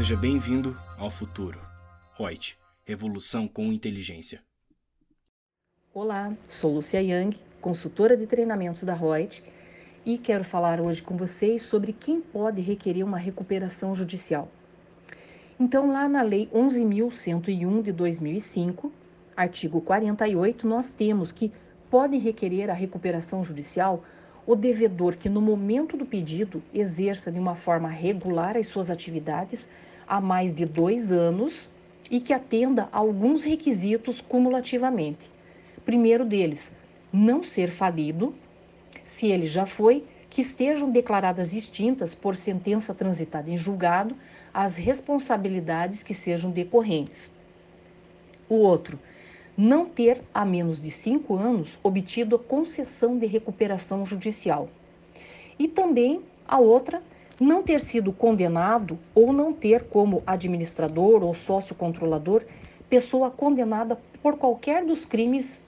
Seja bem-vindo ao futuro. Reut, revolução com inteligência. Olá, sou Lucia Yang, consultora de treinamentos da Reut, e quero falar hoje com vocês sobre quem pode requerer uma recuperação judicial. Então, lá na Lei 11.101 de 2005, artigo 48, nós temos que pode requerer a recuperação judicial o devedor que, no momento do pedido, exerça de uma forma regular as suas atividades há mais de dois anos e que atenda a alguns requisitos cumulativamente. Primeiro deles, não ser falido, se ele já foi, que estejam declaradas extintas por sentença transitada em julgado as responsabilidades que sejam decorrentes. O outro, não ter há menos de cinco anos obtido a concessão de recuperação judicial. E também a outra, não ter sido condenado ou não ter como administrador ou sócio controlador pessoa condenada por qualquer dos crimes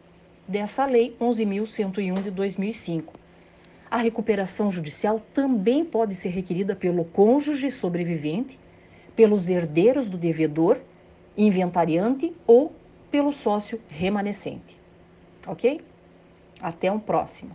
dessa lei 11.101 de 2005. A recuperação judicial também pode ser requerida pelo cônjuge sobrevivente, pelos herdeiros do devedor, inventariante ou pelo sócio remanescente. Ok? Até um próximo.